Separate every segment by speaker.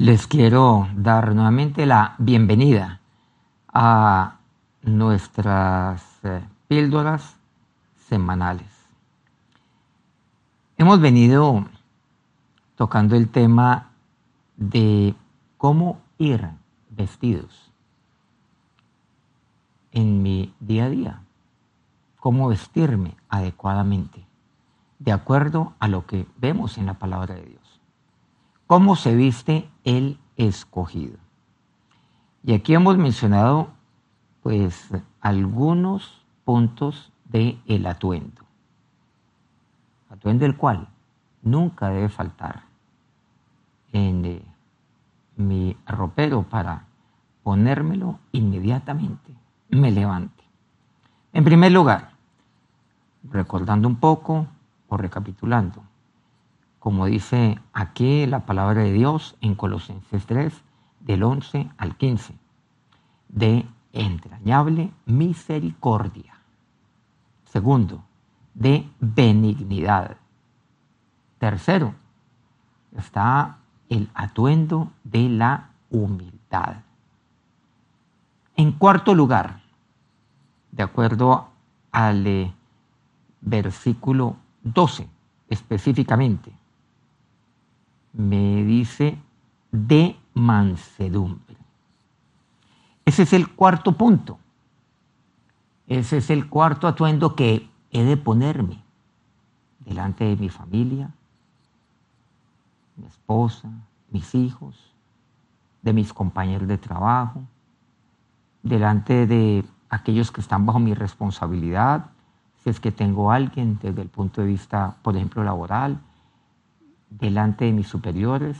Speaker 1: Les quiero dar nuevamente la bienvenida a nuestras eh, píldoras semanales. Hemos venido tocando el tema de cómo ir vestidos en mi día a día, cómo vestirme adecuadamente, de acuerdo a lo que vemos en la palabra de Dios cómo se viste el escogido. Y aquí hemos mencionado pues algunos puntos del el atuendo. Atuendo el cual nunca debe faltar en eh, mi ropero para ponérmelo inmediatamente, me levante. En primer lugar, recordando un poco o recapitulando, como dice aquí la palabra de Dios en Colosenses 3, del 11 al 15, de entrañable misericordia. Segundo, de benignidad. Tercero, está el atuendo de la humildad. En cuarto lugar, de acuerdo al eh, versículo 12 específicamente, me dice de mansedumbre. Ese es el cuarto punto. Ese es el cuarto atuendo que he de ponerme delante de mi familia, mi esposa, mis hijos, de mis compañeros de trabajo, delante de aquellos que están bajo mi responsabilidad, si es que tengo alguien desde el punto de vista, por ejemplo, laboral, delante de mis superiores,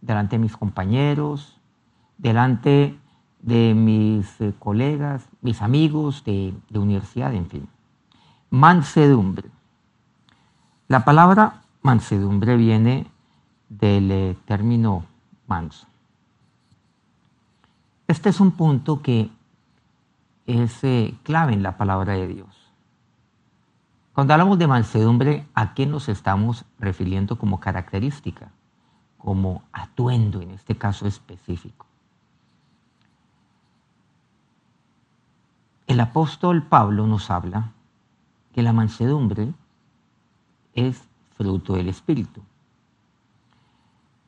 Speaker 1: delante de mis compañeros, delante de mis eh, colegas, mis amigos de, de universidad, en fin. Mansedumbre. La palabra mansedumbre viene del eh, término manso. Este es un punto que es eh, clave en la palabra de Dios. Cuando hablamos de mansedumbre, ¿a qué nos estamos refiriendo como característica? Como atuendo en este caso específico. El apóstol Pablo nos habla que la mansedumbre es fruto del Espíritu,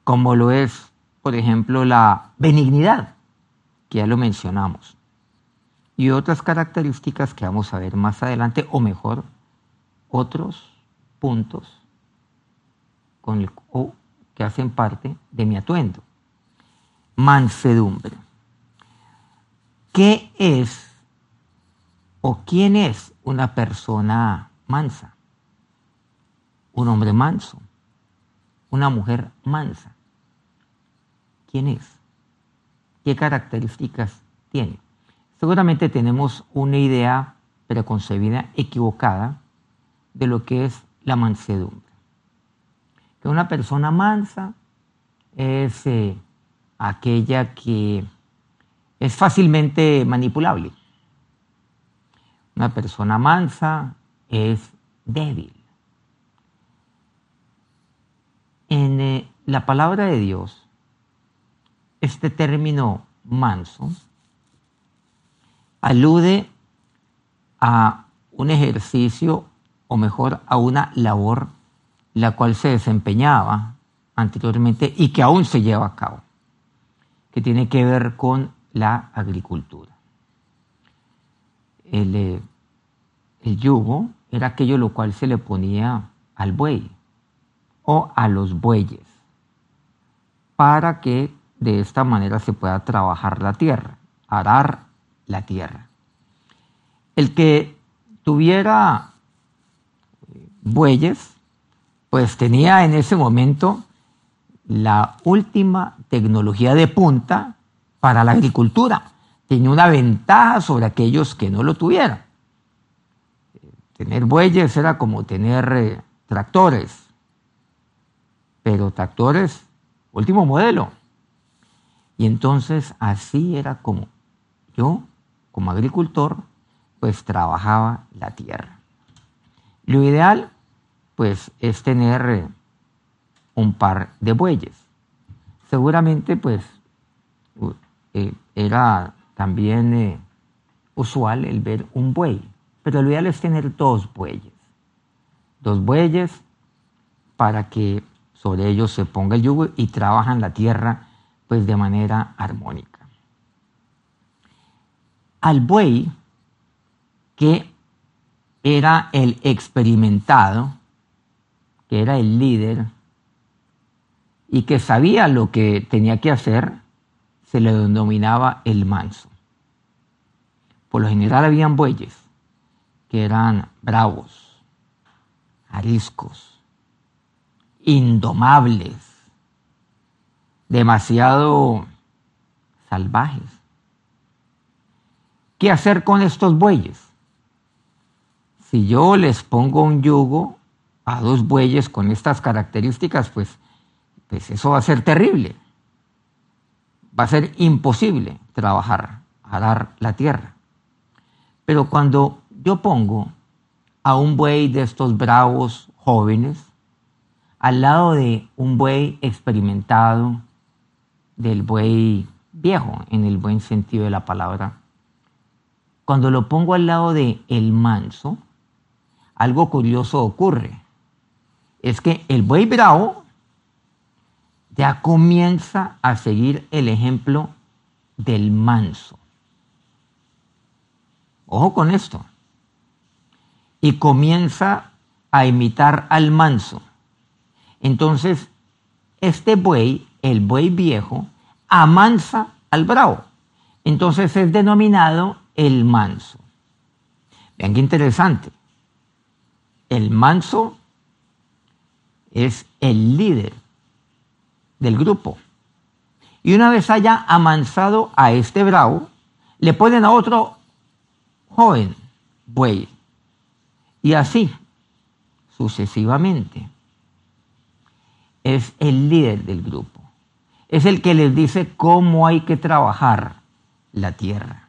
Speaker 1: como lo es, por ejemplo, la benignidad, que ya lo mencionamos, y otras características que vamos a ver más adelante, o mejor, otros puntos que hacen parte de mi atuendo. Mansedumbre. ¿Qué es o quién es una persona mansa? Un hombre manso, una mujer mansa. ¿Quién es? ¿Qué características tiene? Seguramente tenemos una idea preconcebida, equivocada, de lo que es la mansedumbre. Que una persona mansa es eh, aquella que es fácilmente manipulable. Una persona mansa es débil. En eh, la palabra de Dios, este término manso alude a un ejercicio o mejor a una labor la cual se desempeñaba anteriormente y que aún se lleva a cabo, que tiene que ver con la agricultura. El, eh, el yugo era aquello lo cual se le ponía al buey o a los bueyes para que de esta manera se pueda trabajar la tierra, arar la tierra. El que tuviera bueyes, pues tenía en ese momento la última tecnología de punta para la agricultura. Tenía una ventaja sobre aquellos que no lo tuvieran. Tener bueyes era como tener eh, tractores, pero tractores último modelo. Y entonces así era como yo, como agricultor, pues trabajaba la tierra. Lo ideal pues es tener eh, un par de bueyes. seguramente pues eh, era también eh, usual el ver un buey, pero lo ideal es tener dos bueyes, dos bueyes para que sobre ellos se ponga el yugo y trabajan la tierra pues de manera armónica. Al buey, que era el experimentado, que era el líder y que sabía lo que tenía que hacer, se le denominaba el manso. Por lo general habían bueyes que eran bravos, ariscos, indomables, demasiado salvajes. ¿Qué hacer con estos bueyes? Si yo les pongo un yugo a dos bueyes con estas características, pues, pues eso va a ser terrible. Va a ser imposible trabajar, arar la tierra. Pero cuando yo pongo a un buey de estos bravos jóvenes al lado de un buey experimentado, del buey viejo, en el buen sentido de la palabra, cuando lo pongo al lado de el manso, algo curioso ocurre. Es que el buey bravo ya comienza a seguir el ejemplo del manso. Ojo con esto. Y comienza a imitar al manso. Entonces, este buey, el buey viejo, amansa al bravo. Entonces es denominado el manso. Vean qué interesante. El manso es el líder del grupo. Y una vez haya amansado a este bravo, le ponen a otro joven buey. Y así, sucesivamente. Es el líder del grupo. Es el que les dice cómo hay que trabajar la tierra.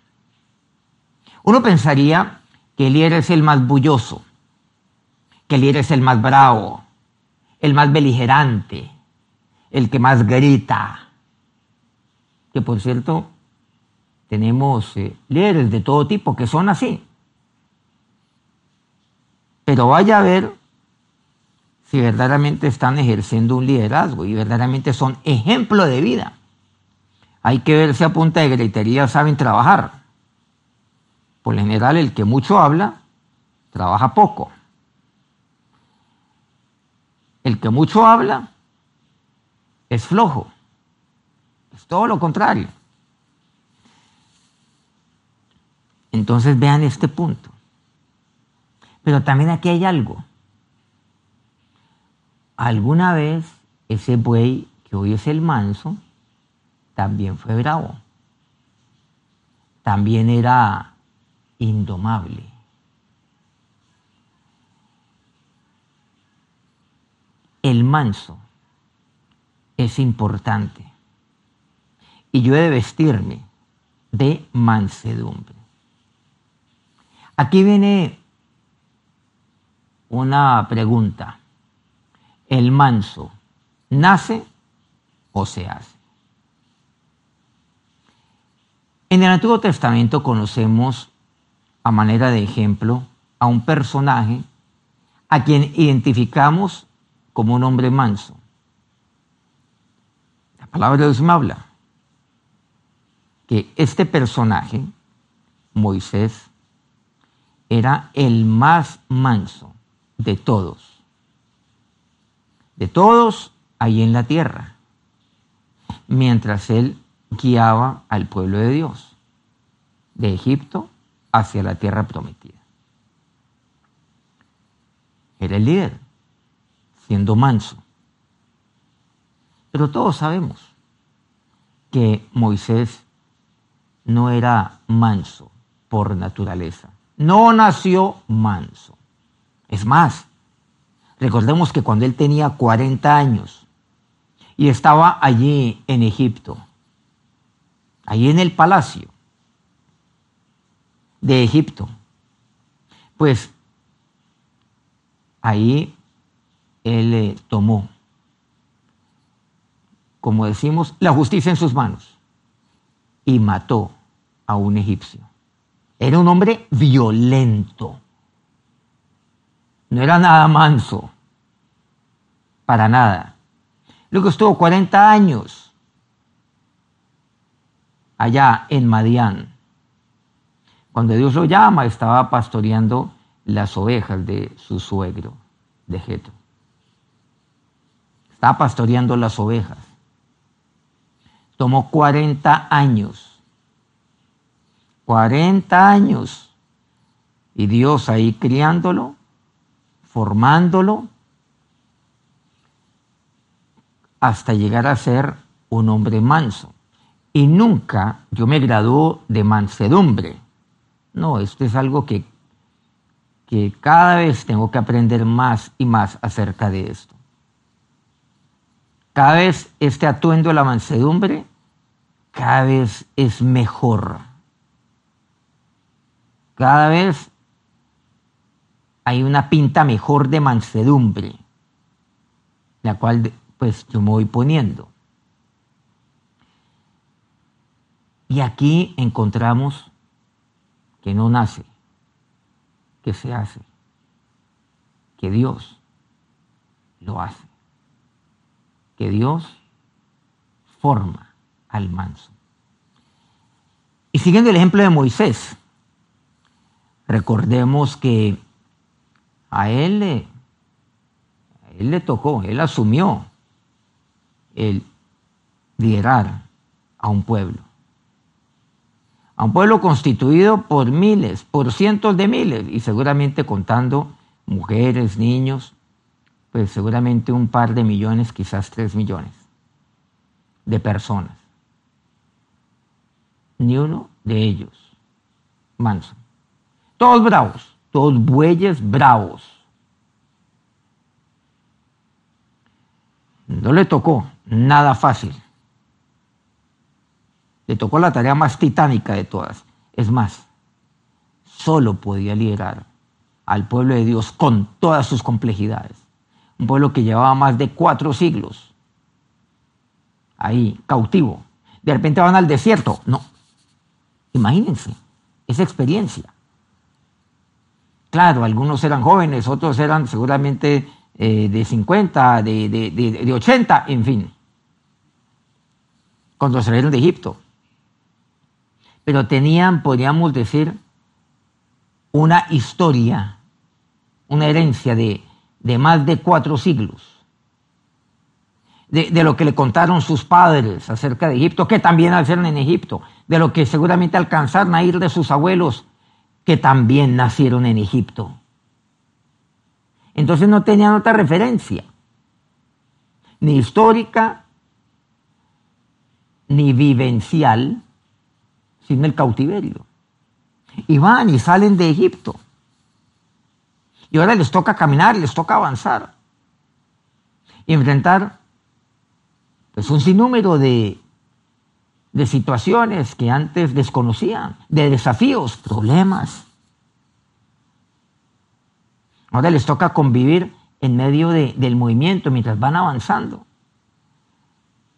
Speaker 1: Uno pensaría que el líder es el más bulloso, que el líder es el más bravo, el más beligerante, el que más grita. Que por cierto, tenemos eh, líderes de todo tipo que son así. Pero vaya a ver si verdaderamente están ejerciendo un liderazgo y verdaderamente son ejemplo de vida. Hay que ver si a punta de gritería saben trabajar. Por lo general, el que mucho habla, trabaja poco. El que mucho habla, es flojo. Es todo lo contrario. Entonces vean este punto. Pero también aquí hay algo. Alguna vez ese buey que hoy es el manso, también fue bravo. También era indomable. El manso es importante. Y yo he de vestirme de mansedumbre. Aquí viene una pregunta. ¿El manso nace o se hace? En el Antiguo Testamento conocemos a manera de ejemplo a un personaje a quien identificamos como un hombre manso. La palabra de Dios me habla que este personaje, Moisés, era el más manso de todos. De todos ahí en la tierra. Mientras él guiaba al pueblo de Dios de Egipto hacia la tierra prometida. Era el líder, siendo manso. Pero todos sabemos que Moisés no era manso por naturaleza no nació manso. Es más, recordemos que cuando él tenía 40 años y estaba allí en Egipto, allí en el palacio de Egipto, pues ahí él tomó como decimos, la justicia en sus manos y mató a un egipcio. Era un hombre violento. No era nada manso. Para nada. Luego estuvo 40 años allá en Madián. Cuando Dios lo llama, estaba pastoreando las ovejas de su suegro, de Jetro. Estaba pastoreando las ovejas. Tomó 40 años. 40 años. Y Dios ahí criándolo, formándolo, hasta llegar a ser un hombre manso. Y nunca yo me graduó de mansedumbre. No, esto es algo que, que cada vez tengo que aprender más y más acerca de esto. Cada vez este atuendo de la mansedumbre, cada vez es mejor. Cada vez hay una pinta mejor de mansedumbre, la cual pues yo me voy poniendo. Y aquí encontramos que no nace, que se hace, que Dios lo hace, que Dios forma al manso. Y siguiendo el ejemplo de Moisés, recordemos que a él le, él le tocó, él asumió el liderar a un pueblo. A un pueblo constituido por miles, por cientos de miles, y seguramente contando mujeres, niños, pues seguramente un par de millones, quizás tres millones de personas. Ni uno de ellos manso. Todos bravos, todos bueyes bravos. No le tocó nada fácil. Le tocó la tarea más titánica de todas. Es más, solo podía liderar al pueblo de Dios con todas sus complejidades. Un pueblo que llevaba más de cuatro siglos ahí, cautivo. De repente van al desierto. No. Imagínense esa experiencia. Claro, algunos eran jóvenes, otros eran seguramente eh, de 50, de, de, de 80, en fin cuando salieron de Egipto. Pero tenían, podríamos decir, una historia, una herencia de, más de cuatro siglos. De, lo que le contaron sus padres acerca de Egipto, que también nacieron en Egipto, de lo que seguramente alcanzaron a ir de sus abuelos, que también nacieron en Egipto. Entonces no tenían otra referencia, ni histórica, ni vivencial, sino el cautiverio. Y van y salen de Egipto. Y ahora les toca caminar, les toca avanzar. Y enfrentar pues, un sinnúmero de, de situaciones que antes desconocían, de desafíos, problemas. Ahora les toca convivir en medio del movimiento mientras van avanzando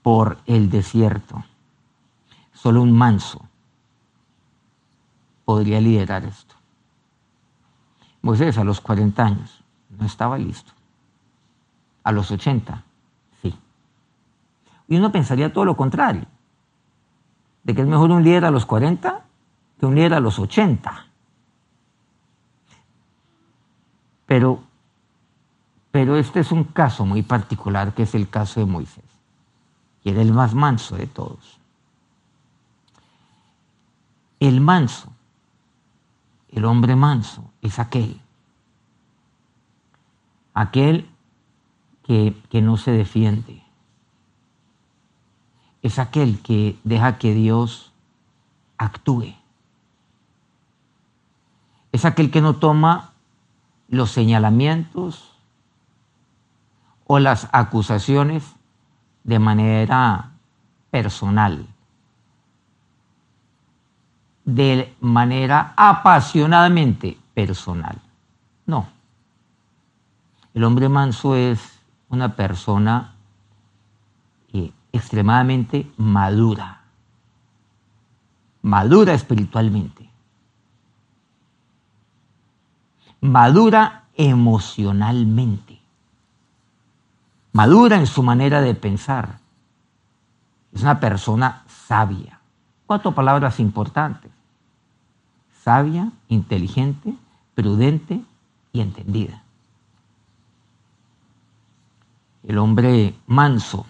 Speaker 1: por el desierto. Solo un manso podría liderar esto. Moisés a los 40 años no estaba listo. A los 80, sí. Y uno pensaría todo lo contrario, de que es mejor un líder a los 40 que un líder a los 80. Pero, pero este es un caso muy particular que es el caso de Moisés y era el más manso de todos. El manso, el hombre manso, es aquel, aquel que, que no se defiende, es aquel que deja que Dios actúe, es aquel que no toma los señalamientos o las acusaciones de manera personal, de manera apasionadamente personal. No. El hombre manso es una persona extremadamente madura, madura espiritualmente, madura emocionalmente, madura en su manera de pensar. Es una persona sabia. Cuatro palabras importantes. Sabia, inteligente, prudente y entendida. El hombre manso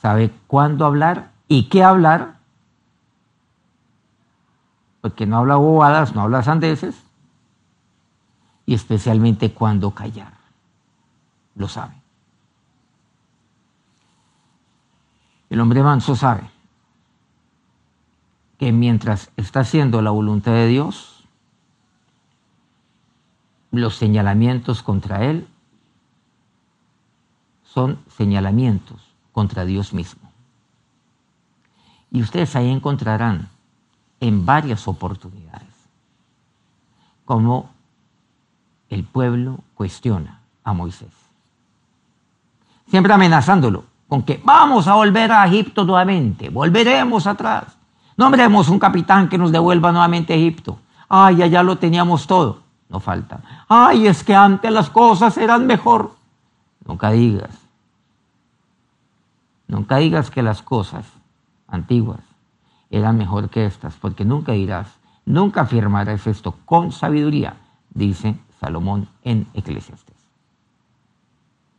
Speaker 1: sabe cuándo hablar y qué hablar, porque no habla bobadas, no habla sandeces, y especialmente cuándo callar. Lo sabe. El hombre manso sabe que mientras está haciendo la voluntad de Dios, los señalamientos contra él son señalamientos contra Dios mismo. Y ustedes ahí encontrarán en varias oportunidades cómo el pueblo cuestiona a Moisés. Siempre amenazándolo con que vamos a volver a Egipto nuevamente, volveremos atrás. Nombremos un capitán que nos devuelva nuevamente a Egipto. Ay, allá lo teníamos todo. No falta. Ay, es que antes las cosas eran mejor. Nunca digas Nunca digas que las cosas antiguas eran mejor que estas, porque nunca dirás, nunca afirmarás esto con sabiduría, dice Salomón en Eclesiastes.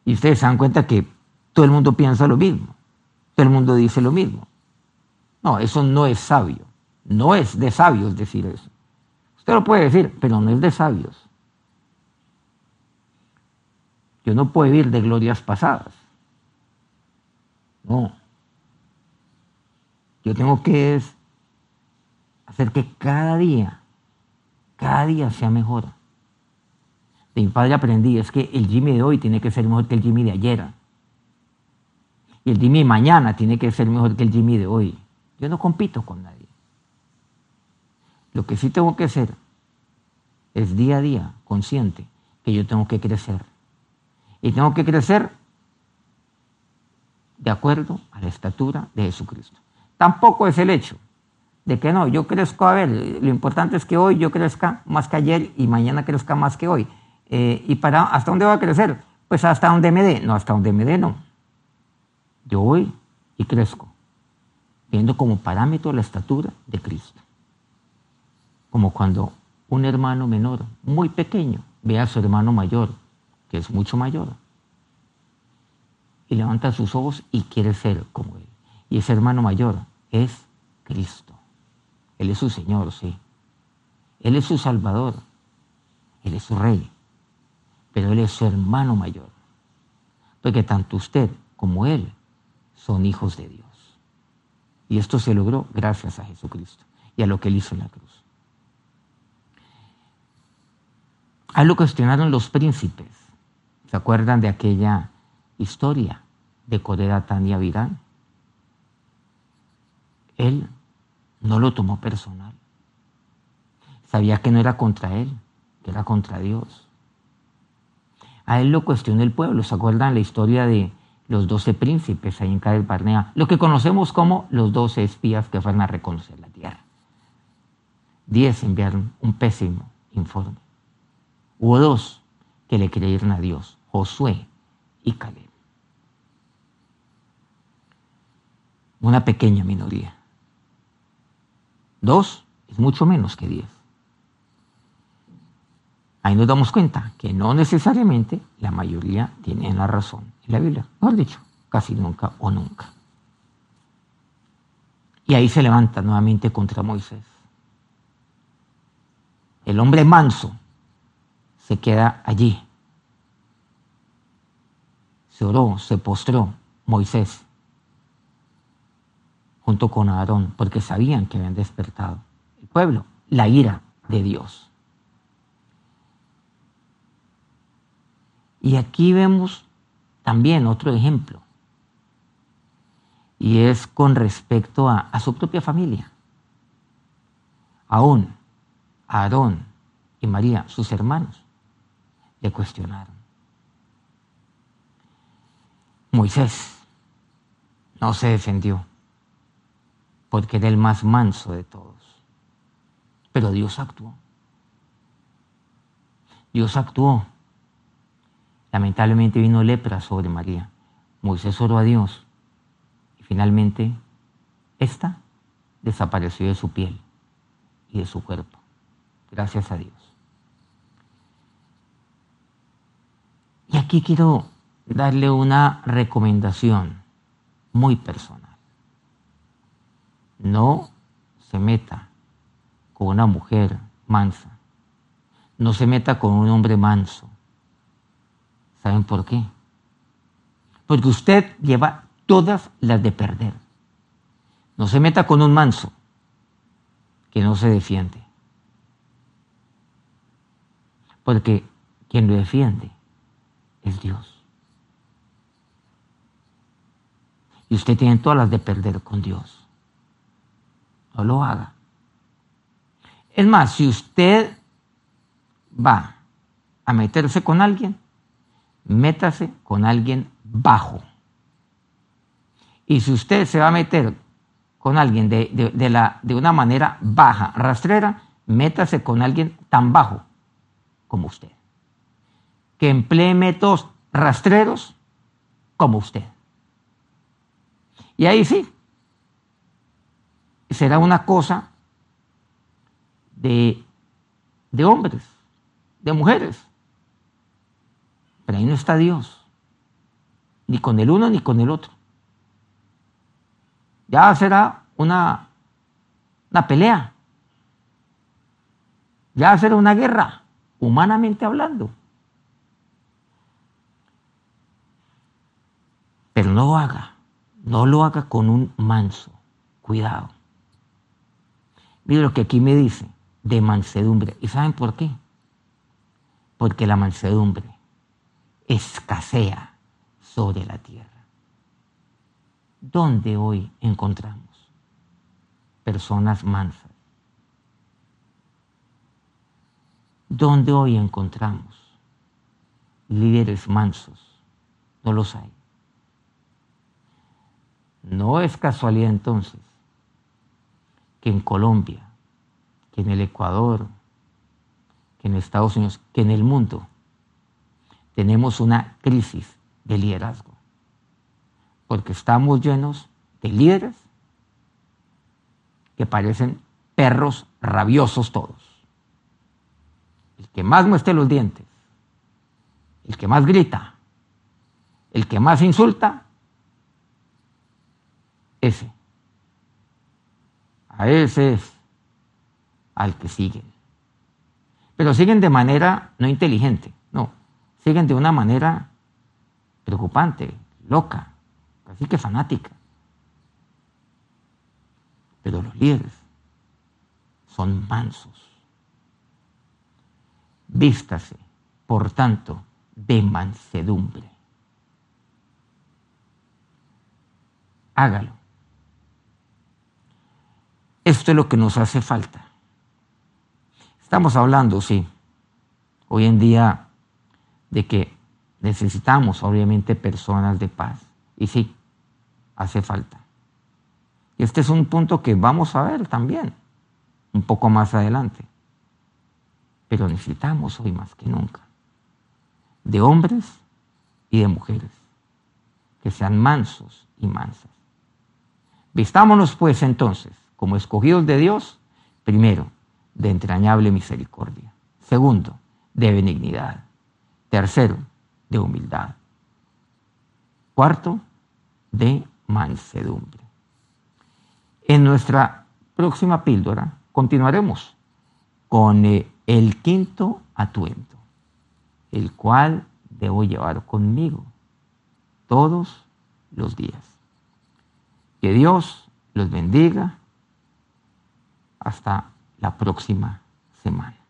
Speaker 1: Y ustedes se dan cuenta que todo el mundo piensa lo mismo, todo el mundo dice lo mismo. No, eso no es sabio, no es de sabios decir eso. Usted lo puede decir, pero no es de sabios. Yo no puedo vivir de glorias pasadas. No. Yo tengo que hacer que cada día, cada día sea mejor. De mi padre aprendí, es que el Jimmy de hoy tiene que ser mejor que el Jimmy de ayer. Y el Jimmy de mañana tiene que ser mejor que el Jimmy de hoy. Yo no compito con nadie. Lo que sí tengo que hacer es día a día consciente que yo tengo que crecer. Y tengo que crecer de acuerdo a la estatura de Jesucristo. Tampoco es el hecho de que no, yo crezco, a ver, lo importante es que hoy yo crezca más que ayer y mañana crezca más que hoy. Eh, ¿Y para hasta dónde va a crecer? Pues hasta donde me dé. No, hasta donde me dé no. Yo voy y crezco, viendo como parámetro la estatura de Cristo. Como cuando un hermano menor, muy pequeño, ve a su hermano mayor, que es mucho mayor, y levanta sus ojos y quiere ser como Él. Y ese hermano mayor es Cristo. Él es su Señor, sí. Él es su Salvador. Él es su Rey. Pero Él es su hermano mayor. Porque tanto usted como Él son hijos de Dios. Y esto se logró gracias a Jesucristo y a lo que Él hizo en la cruz. A lo cuestionaron los príncipes. ¿Se acuerdan de aquella historia de Coreda Tania Virán. Él no lo tomó personal. Sabía que no era contra él, que era contra Dios. A él lo cuestionó el pueblo. ¿Se acuerdan la historia de los doce príncipes ahí en Cádiz Barnea? Lo que conocemos como los doce espías que fueron a reconocer la tierra. Diez enviaron un pésimo informe. Hubo dos que le creyeron a Dios, Josué y Caleb. una pequeña minoría. Dos es mucho menos que diez. Ahí nos damos cuenta que no necesariamente la mayoría tiene la razón en la Biblia. Mejor dicho, casi nunca o nunca. Y ahí se levanta nuevamente contra Moisés. El hombre manso se queda allí. Se oró, se postró Moisés junto con Aarón, porque sabían que habían despertado el pueblo, la ira de Dios. Y aquí vemos también otro ejemplo, y es con respecto a, su propia familia. Aún Aarón y María, sus hermanos, le cuestionaron. Moisés, no se defendió, porque era el más manso de todos. Pero Dios actuó. Dios actuó. Lamentablemente vino lepra sobre María. Moisés oró a Dios y finalmente esta desapareció de su piel y de su cuerpo. Gracias a Dios. Y aquí quiero darle una recomendación muy personal. No se meta con una mujer mansa. No se meta con un hombre manso. ¿Saben por qué? Porque usted lleva todas las de perder. No se meta con un manso que no se defiende. Porque quien lo defiende es Dios. Y usted tiene todas las de perder con Dios. No lo haga. Es más, si usted va a meterse con alguien, métase con alguien bajo. Y si usted se va a meter con alguien de, la, de una manera baja, rastrera, métase con alguien tan bajo como usted. Que emplee métodos rastreros como usted. Y ahí sí, será una cosa de, de hombres, de mujeres. Pero ahí no está Dios, ni con el uno ni con el otro. Ya será una, una pelea, ya será una guerra, humanamente hablando. Pero no lo haga, no lo haga con un manso, cuidado. Mire lo que aquí me dice, de mansedumbre. ¿Y saben por qué? Porque la mansedumbre escasea sobre la tierra. ¿Dónde hoy encontramos personas mansas? ¿Dónde hoy encontramos líderes mansos? No los hay. No es casualidad entonces que en Colombia, que en el Ecuador, que en Estados Unidos, que en el mundo, tenemos una crisis de liderazgo. Porque estamos llenos de líderes que parecen perros rabiosos todos. El que más muestre los dientes, el que más grita, el que más insulta, ese a ese es al que siguen. Pero siguen de manera no inteligente, no, siguen de una manera preocupante, loca, casi que fanática. Pero los líderes son mansos. Vístase, por tanto, de mansedumbre. Hágalo esto es lo que nos hace falta. Estamos hablando, sí, hoy en día de que necesitamos obviamente personas de paz. Y sí, hace falta. Y este es un punto que vamos a ver también, un poco más adelante. Pero necesitamos hoy más que nunca de hombres y de mujeres que sean mansos y mansas. Vistámonos pues entonces como escogidos de Dios, primero, de entrañable misericordia. Segundo, de benignidad. Tercero, de humildad. Cuarto, de mansedumbre. En nuestra próxima píldora continuaremos con eh, el quinto atuendo, el cual debo llevar conmigo todos los días. Que Dios los bendiga hasta la próxima semana.